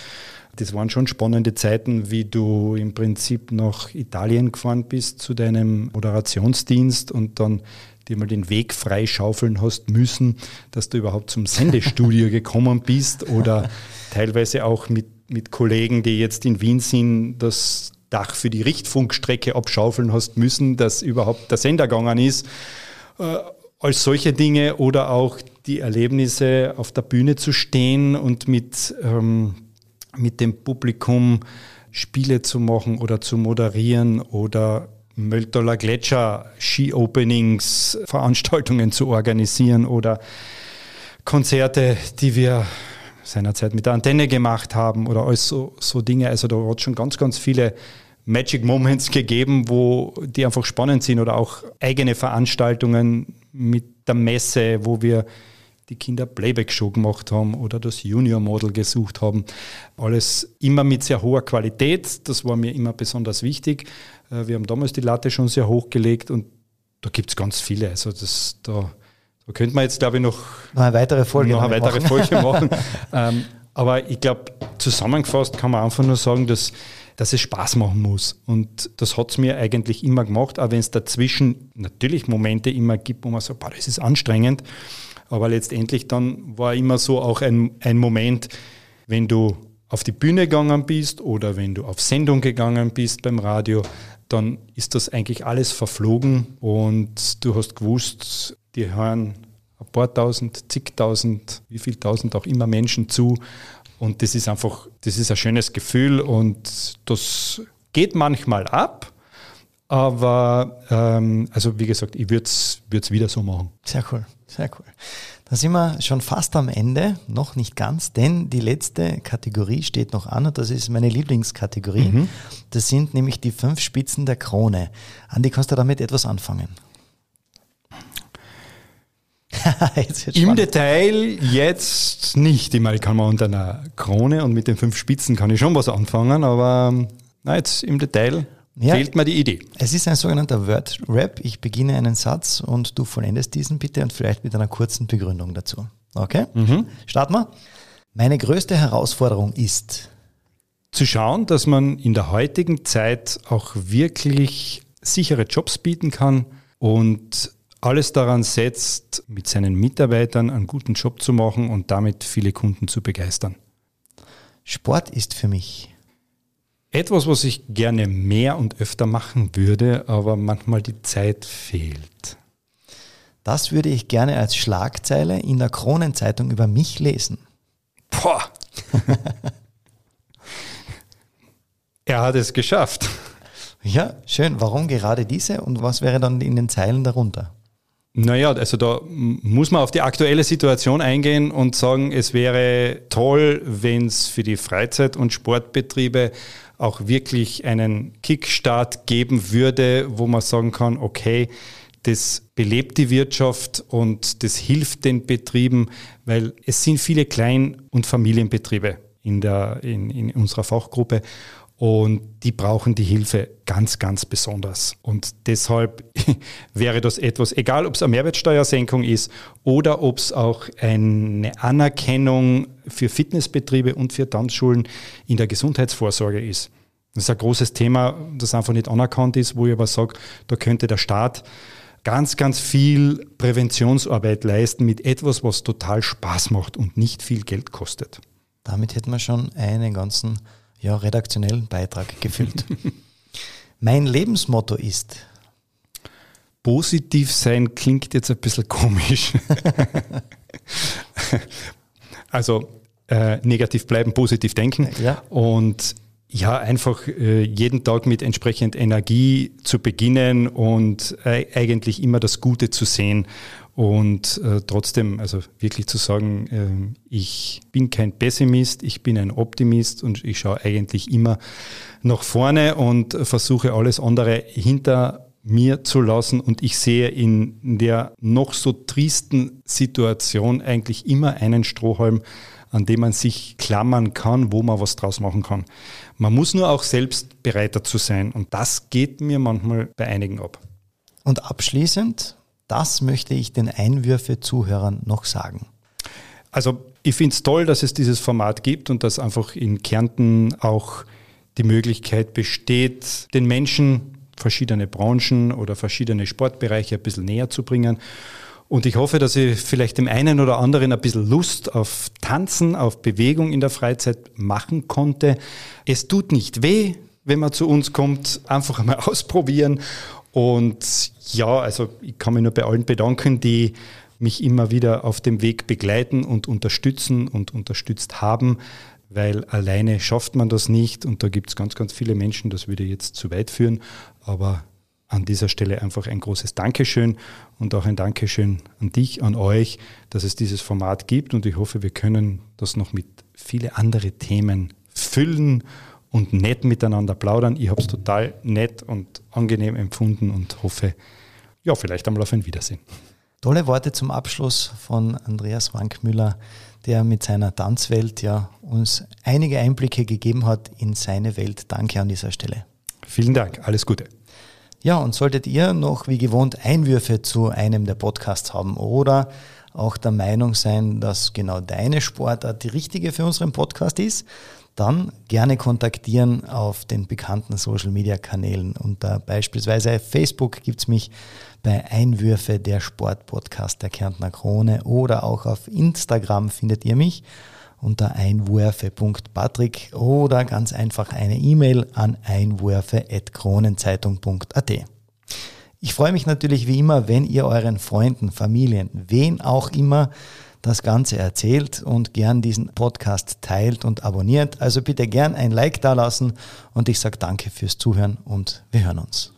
Das waren schon spannende Zeiten, wie du im Prinzip nach Italien gefahren bist zu deinem Moderationsdienst und dann dir mal den Weg freischaufeln hast müssen, dass du überhaupt zum Sendestudio gekommen bist oder teilweise auch mit, mit Kollegen, die jetzt in Wien sind, das Dach für die Richtfunkstrecke abschaufeln hast müssen, dass überhaupt der Sender gegangen ist. Äh, als solche Dinge oder auch die Erlebnisse auf der Bühne zu stehen und mit, ähm, mit dem Publikum Spiele zu machen oder zu moderieren oder Möltoller Gletscher Ski-Openings, Veranstaltungen zu organisieren oder Konzerte, die wir seinerzeit mit der Antenne gemacht haben oder alles so, so Dinge. Also da hat es schon ganz, ganz viele Magic Moments gegeben, wo die einfach spannend sind oder auch eigene Veranstaltungen mit der Messe, wo wir die Kinder Playback-Show gemacht haben oder das Junior-Model gesucht haben. Alles immer mit sehr hoher Qualität. Das war mir immer besonders wichtig. Äh, wir haben damals die Latte schon sehr hoch gelegt und da gibt es ganz viele. Also das, da, da könnte man jetzt, glaube ich, noch, noch eine weitere Folge, noch eine weitere machen. Folge machen. ähm, aber ich glaube, zusammengefasst kann man einfach nur sagen, dass dass es Spaß machen muss. Und das hat es mir eigentlich immer gemacht, auch wenn es dazwischen natürlich Momente immer gibt, wo man sagt, boah, das ist anstrengend. Aber letztendlich dann war immer so auch ein, ein Moment, wenn du auf die Bühne gegangen bist oder wenn du auf Sendung gegangen bist beim Radio, dann ist das eigentlich alles verflogen und du hast gewusst, die hören ein paar tausend, zigtausend, wie viel tausend auch immer Menschen zu und das ist einfach, das ist ein schönes Gefühl und das geht manchmal ab. Aber ähm, also wie gesagt, ich würde es wieder so machen. Sehr cool, sehr cool. Da sind wir schon fast am Ende, noch nicht ganz, denn die letzte Kategorie steht noch an und das ist meine Lieblingskategorie. Mhm. Das sind nämlich die fünf Spitzen der Krone. Andi, kannst du damit etwas anfangen? Im Detail jetzt nicht. Ich meine, kann man unter einer Krone und mit den fünf Spitzen kann ich schon was anfangen, aber na, jetzt im Detail ja, fehlt mir die Idee. Es ist ein sogenannter Word-Rap. Ich beginne einen Satz und du vollendest diesen bitte und vielleicht mit einer kurzen Begründung dazu. Okay? Mhm. Starten wir. Meine größte Herausforderung ist zu schauen, dass man in der heutigen Zeit auch wirklich sichere Jobs bieten kann und alles daran setzt, mit seinen Mitarbeitern einen guten Job zu machen und damit viele Kunden zu begeistern. Sport ist für mich etwas, was ich gerne mehr und öfter machen würde, aber manchmal die Zeit fehlt. Das würde ich gerne als Schlagzeile in der Kronenzeitung über mich lesen. Boah! er hat es geschafft. Ja, schön. Warum gerade diese und was wäre dann in den Zeilen darunter? Naja, also da muss man auf die aktuelle Situation eingehen und sagen, es wäre toll, wenn es für die Freizeit- und Sportbetriebe auch wirklich einen Kickstart geben würde, wo man sagen kann, okay, das belebt die Wirtschaft und das hilft den Betrieben, weil es sind viele Klein- und Familienbetriebe in, der, in, in unserer Fachgruppe Und die brauchen die Hilfe ganz, ganz besonders. Und deshalb wäre das etwas, egal ob es eine Mehrwertsteuersenkung ist oder ob es auch eine Anerkennung für Fitnessbetriebe und für Tanzschulen in der Gesundheitsvorsorge ist. Das ist ein großes Thema, das einfach nicht anerkannt ist, wo ich aber sage, da könnte der Staat ganz, ganz viel Präventionsarbeit leisten mit etwas, was total Spaß macht und nicht viel Geld kostet. Damit hätten wir schon einen ganzen ja, redaktionellen Beitrag gefüllt. mein Lebensmotto ist. Positiv sein klingt jetzt ein bisschen komisch. also äh, negativ bleiben, positiv denken. Ja. Und ja, einfach äh, jeden Tag mit entsprechend Energie zu beginnen und äh, eigentlich immer das Gute zu sehen und äh, trotzdem, also wirklich zu sagen, äh, ich bin kein Pessimist, ich bin ein Optimist und ich schaue eigentlich immer nach vorne und versuche alles andere hinter mir zu lassen und ich sehe in der noch so tristen Situation eigentlich immer einen Strohhalm, an dem man sich klammern kann, wo man was draus machen kann. Man muss nur auch selbst bereit dazu sein und das geht mir manchmal bei einigen ab. Und abschließend, das möchte ich den Einwürfe-Zuhörern noch sagen. Also ich finde es toll, dass es dieses Format gibt und dass einfach in Kärnten auch die Möglichkeit besteht, den Menschen verschiedene Branchen oder verschiedene Sportbereiche ein bisschen näher zu bringen. Und ich hoffe, dass ich vielleicht dem einen oder anderen ein bisschen Lust auf Tanzen, auf Bewegung in der Freizeit machen konnte. Es tut nicht weh, wenn man zu uns kommt. Einfach einmal ausprobieren. Und ja, also ich kann mich nur bei allen bedanken, die mich immer wieder auf dem Weg begleiten und unterstützen und unterstützt haben, weil alleine schafft man das nicht. Und da gibt es ganz, ganz viele Menschen, das würde jetzt zu weit führen, aber an dieser Stelle einfach ein großes Dankeschön und auch ein Dankeschön an dich, an euch, dass es dieses Format gibt. Und ich hoffe, wir können das noch mit viele andere Themen füllen und nett miteinander plaudern. Ich habe es total nett und angenehm empfunden und hoffe, ja, vielleicht einmal auf ein Wiedersehen. Tolle Worte zum Abschluss von Andreas Wankmüller, der mit seiner Tanzwelt ja uns einige Einblicke gegeben hat in seine Welt. Danke an dieser Stelle. Vielen Dank, alles Gute. Ja, und solltet ihr noch wie gewohnt Einwürfe zu einem der Podcasts haben oder auch der Meinung sein, dass genau deine Sportart die richtige für unseren Podcast ist, dann gerne kontaktieren auf den bekannten Social Media Kanälen. Unter beispielsweise Facebook gibt es mich bei Einwürfe der Sportpodcast der Kärntner Krone oder auch auf Instagram findet ihr mich unter einwürfe.patrick oder ganz einfach eine E-Mail an einwürfe.kronenzeitung.at. Ich freue mich natürlich wie immer, wenn ihr euren Freunden, Familien, wen auch immer das Ganze erzählt und gern diesen Podcast teilt und abonniert. Also bitte gern ein Like da lassen und ich sage danke fürs Zuhören und wir hören uns.